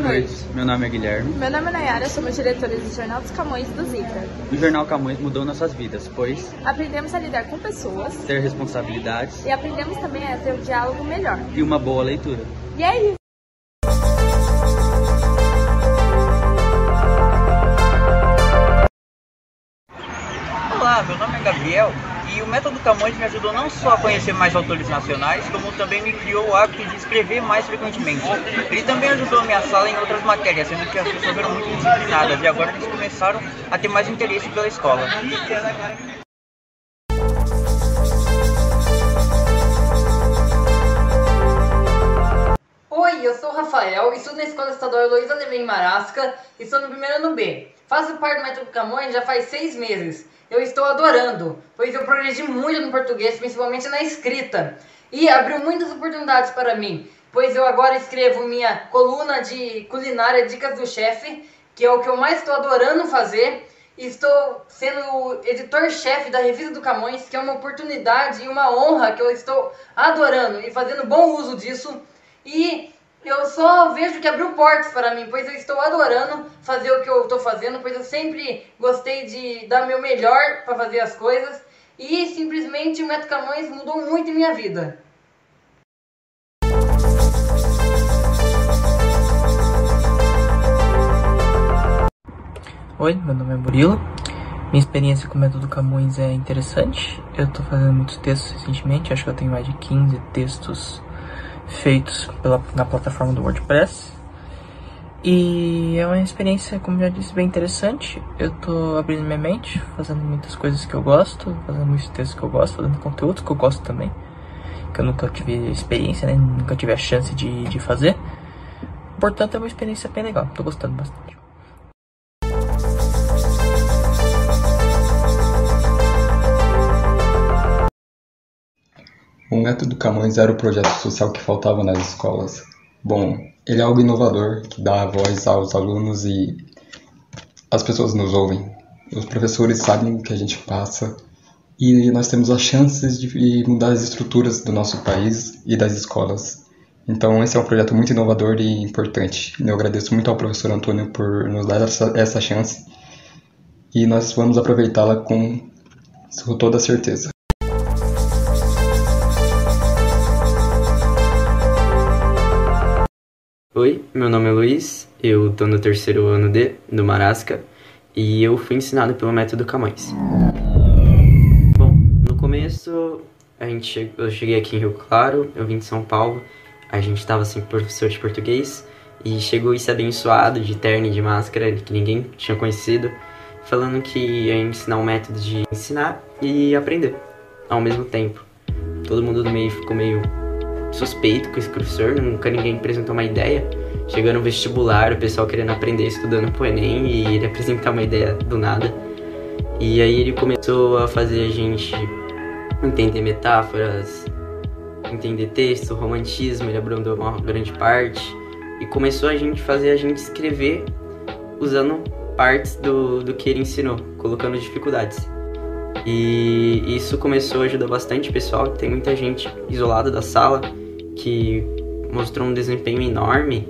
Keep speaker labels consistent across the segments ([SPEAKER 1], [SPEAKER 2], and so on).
[SPEAKER 1] meu nome é Guilherme.
[SPEAKER 2] Meu nome é Nayara, somos diretores do Jornal dos Camões do Zika.
[SPEAKER 1] O Jornal Camões mudou nossas vidas, pois
[SPEAKER 2] Aprendemos a lidar com pessoas
[SPEAKER 1] ter responsabilidades
[SPEAKER 2] e aprendemos também a ter um diálogo melhor.
[SPEAKER 1] e uma boa leitura.
[SPEAKER 2] E é isso!
[SPEAKER 3] Olá, meu nome é Gabriel e o método Camões me ajudou não só a conhecer mais autores nacionais, como também me criou o hábito de escrever mais frequentemente. Ele também ajudou a minha sala em outras matérias, sendo que as pessoas eram muito disciplinadas e agora eles começaram a ter mais interesse pela escola.
[SPEAKER 4] Oi, eu sou o Rafael, estudo na Escola Estadual Heloísa Levem Marasca e estou no primeiro ano B. Faço parte do Método Camões já faz seis meses. Eu estou adorando, pois eu progredi muito no português, principalmente na escrita. E abriu muitas oportunidades para mim, pois eu agora escrevo minha coluna de culinária Dicas do Chefe, que é o que eu mais estou adorando fazer. Estou sendo editor-chefe da Revista do Camões, que é uma oportunidade e uma honra que eu estou adorando e fazendo bom uso disso. E eu só vejo que abriu portas para mim, pois eu estou adorando fazer o que eu estou fazendo, pois eu sempre gostei de dar meu melhor para fazer as coisas. E simplesmente o Método Camões mudou muito minha vida.
[SPEAKER 5] Oi, meu nome é Murilo. Minha experiência com o método Camões é interessante. Eu tô fazendo muitos textos recentemente, acho que eu tenho mais de 15 textos feitos pela, na plataforma do WordPress. E é uma experiência, como já disse, bem interessante. Eu tô abrindo minha mente, fazendo muitas coisas que eu gosto, fazendo muitos textos que eu gosto, fazendo conteúdos que eu gosto também. Que eu nunca tive experiência, né? Nunca tive a chance de, de fazer. Portanto, é uma experiência bem legal. Tô gostando bastante.
[SPEAKER 6] O método Camões era o projeto social que faltava nas escolas. Bom, ele é algo inovador que dá voz aos alunos e as pessoas nos ouvem. Os professores sabem o que a gente passa e nós temos as chances de mudar as estruturas do nosso país e das escolas. Então, esse é um projeto muito inovador e importante. Eu agradeço muito ao professor Antônio por nos dar essa, essa chance e nós vamos aproveitá-la com, toda certeza.
[SPEAKER 7] Oi, meu nome é Luiz, eu tô no terceiro ano D, do Marasca, e eu fui ensinado pelo método Camões. Bom, no começo, a gente eu cheguei aqui em Rio Claro, eu vim de São Paulo, a gente tava sem professor de português, e chegou esse abençoado de terno e de máscara, que ninguém tinha conhecido, falando que ia ensinar um método de ensinar e aprender, ao mesmo tempo. Todo mundo do meio ficou meio suspeito com esse professor, nunca ninguém apresentou uma ideia. Chegou no vestibular, o pessoal querendo aprender, estudando pro Enem, e ele apresentar uma ideia do nada. E aí ele começou a fazer a gente entender metáforas, entender texto, romantismo, ele abrandou uma grande parte. E começou a gente fazer a gente escrever usando partes do, do que ele ensinou, colocando dificuldades. E isso começou a ajudar bastante o pessoal. Tem muita gente isolada da sala que mostrou um desempenho enorme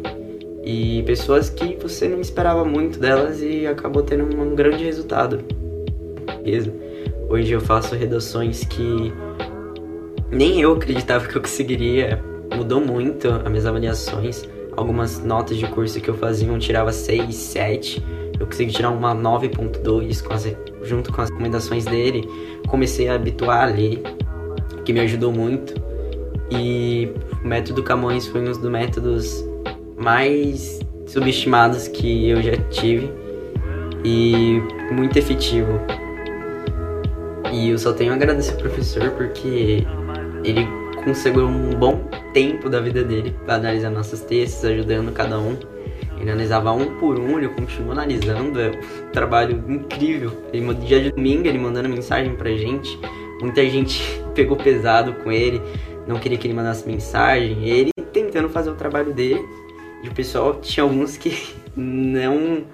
[SPEAKER 7] e pessoas que você não esperava muito delas e acabou tendo um grande resultado. Hoje eu faço redações que nem eu acreditava que eu conseguiria. Mudou muito as minhas avaliações. Algumas notas de curso que eu fazia eu tirava 6, 7. Eu consegui tirar uma 9.2 com as, junto com as recomendações dele. Comecei a habituar a ler, que me ajudou muito. E o método Camões foi um dos métodos mais subestimados que eu já tive e muito efetivo. E eu só tenho a agradecer ao professor porque ele conseguiu um bom tempo da vida dele para analisar nossos textos, ajudando cada um. Ele analisava um por um, ele continuou analisando, é um trabalho incrível. Ele, dia de domingo, ele mandando mensagem pra gente. Muita gente pegou pesado com ele, não queria que ele mandasse mensagem. Ele tentando fazer o trabalho dele. E o pessoal tinha alguns que não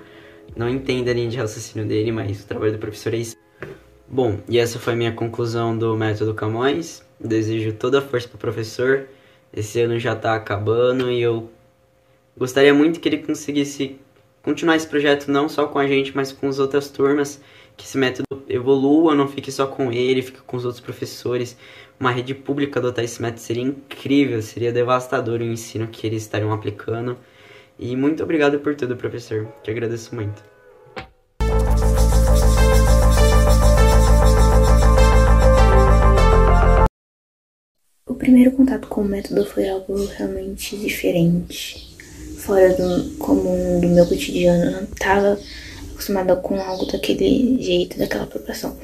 [SPEAKER 7] não entendem a linha de raciocínio dele, mas o trabalho do professor é isso. Bom, e essa foi a minha conclusão do método Camões. Desejo toda a força pro professor. Esse ano já tá acabando e eu Gostaria muito que ele conseguisse continuar esse projeto não só com a gente, mas com as outras turmas, que esse método evolua, não fique só com ele, fique com os outros professores. Uma rede pública adotar esse método seria incrível, seria devastador o ensino que eles estariam aplicando. E muito obrigado por tudo, professor. Te agradeço muito.
[SPEAKER 8] O primeiro contato com o método foi algo realmente diferente, fora do comum do meu cotidiano. Eu não estava acostumada com algo daquele jeito, daquela proporção.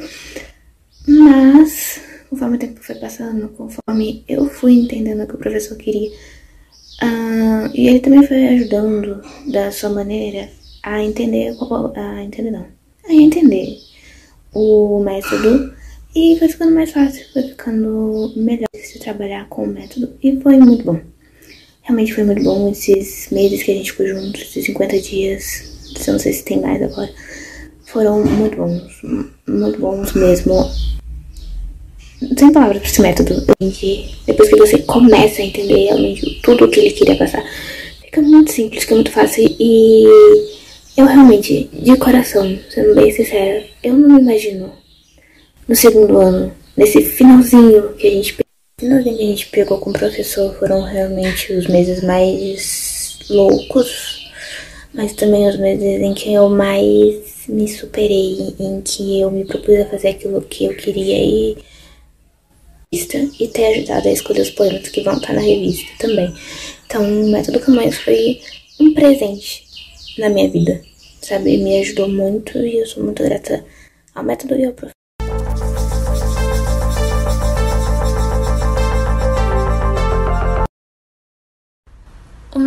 [SPEAKER 8] Mas, conforme o tempo foi passando, conforme eu fui entendendo o que o professor queria, uh, e ele também foi ajudando da sua maneira a entender, a entender não, a entender o método e foi ficando mais fácil, foi ficando melhor se trabalhar com o método e foi muito bom. Realmente foi muito bom esses meses que a gente ficou juntos, esses 50 dias, eu não sei se tem mais agora, foram muito bons, muito bons mesmo. Sem palavras para esse método. Depois que você começa a entender realmente tudo o que ele queria passar, fica muito simples, fica muito fácil e eu realmente, de coração, sendo bem sincera, eu não me imagino no segundo ano, nesse finalzinho que a gente finalzinho que a gente pegou com o professor foram realmente os meses mais loucos, mas também os meses em que eu mais me superei, em que eu me propus a fazer aquilo que eu queria e e ter ajudado a escolher os poemas que vão estar na revista também. Então, o Método Camões foi um presente na minha vida, sabe? Me ajudou muito e eu sou muito grata ao método e ao professor.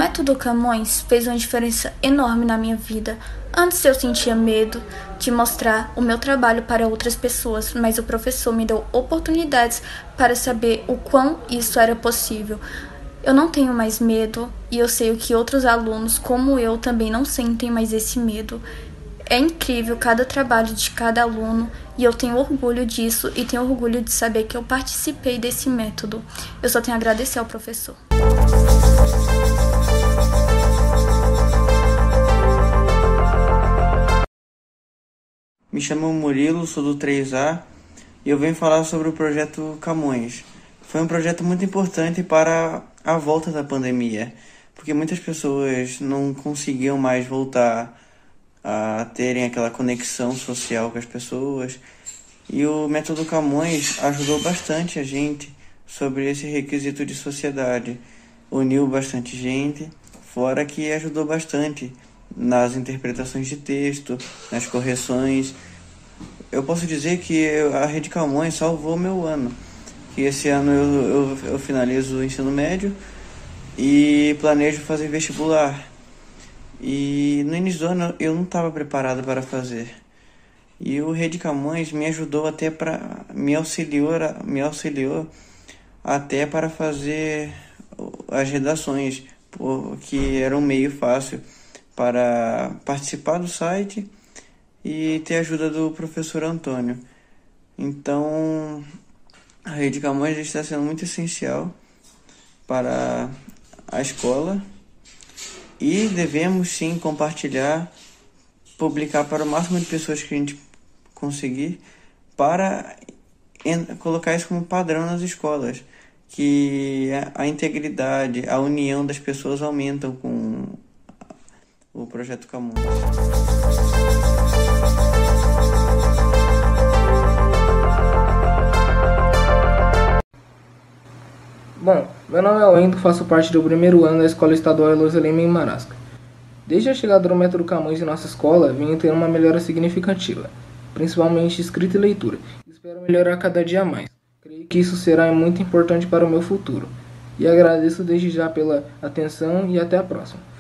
[SPEAKER 2] Método Camões fez uma diferença enorme na minha vida. Antes eu sentia medo de mostrar o meu trabalho para outras pessoas, mas o professor me deu oportunidades para saber o quão isso era possível. Eu não tenho mais medo e eu sei que outros alunos, como eu, também não sentem mais esse medo. É incrível cada trabalho de cada aluno e eu tenho orgulho disso e tenho orgulho de saber que eu participei desse método. Eu só tenho a agradecer ao professor.
[SPEAKER 9] Me chamo Murilo, sou do 3A e eu venho falar sobre o projeto Camões. Foi um projeto muito importante para a volta da pandemia, porque muitas pessoas não conseguiam mais voltar a terem aquela conexão social com as pessoas. E o método Camões ajudou bastante a gente sobre esse requisito de sociedade. Uniu bastante gente, fora que ajudou bastante nas interpretações de texto, nas correções. Eu posso dizer que a Rede Camões salvou meu ano. Que esse ano eu, eu, eu finalizo o ensino médio e planejo fazer vestibular. E no início do ano eu não estava preparado para fazer. E o Rede Camões me ajudou até para me auxiliou, me auxiliou até para fazer as redações, porque era um meio fácil para participar do site e ter a ajuda do professor Antônio. Então, a Rede Camões está sendo muito essencial para a escola e devemos sim compartilhar, publicar para o máximo de pessoas que a gente conseguir para colocar isso como padrão nas escolas, que a integridade, a união das pessoas aumentam com o projeto Camões.
[SPEAKER 5] Bom, meu nome é Wendel, faço parte do primeiro ano da Escola Estadual Lima em Marasca. Desde a chegada do método Camões em nossa escola, venho tendo uma melhora significativa, principalmente escrita e leitura. Espero melhorar cada dia mais. Creio que isso será muito importante para o meu futuro. E agradeço desde já pela atenção e até a próxima.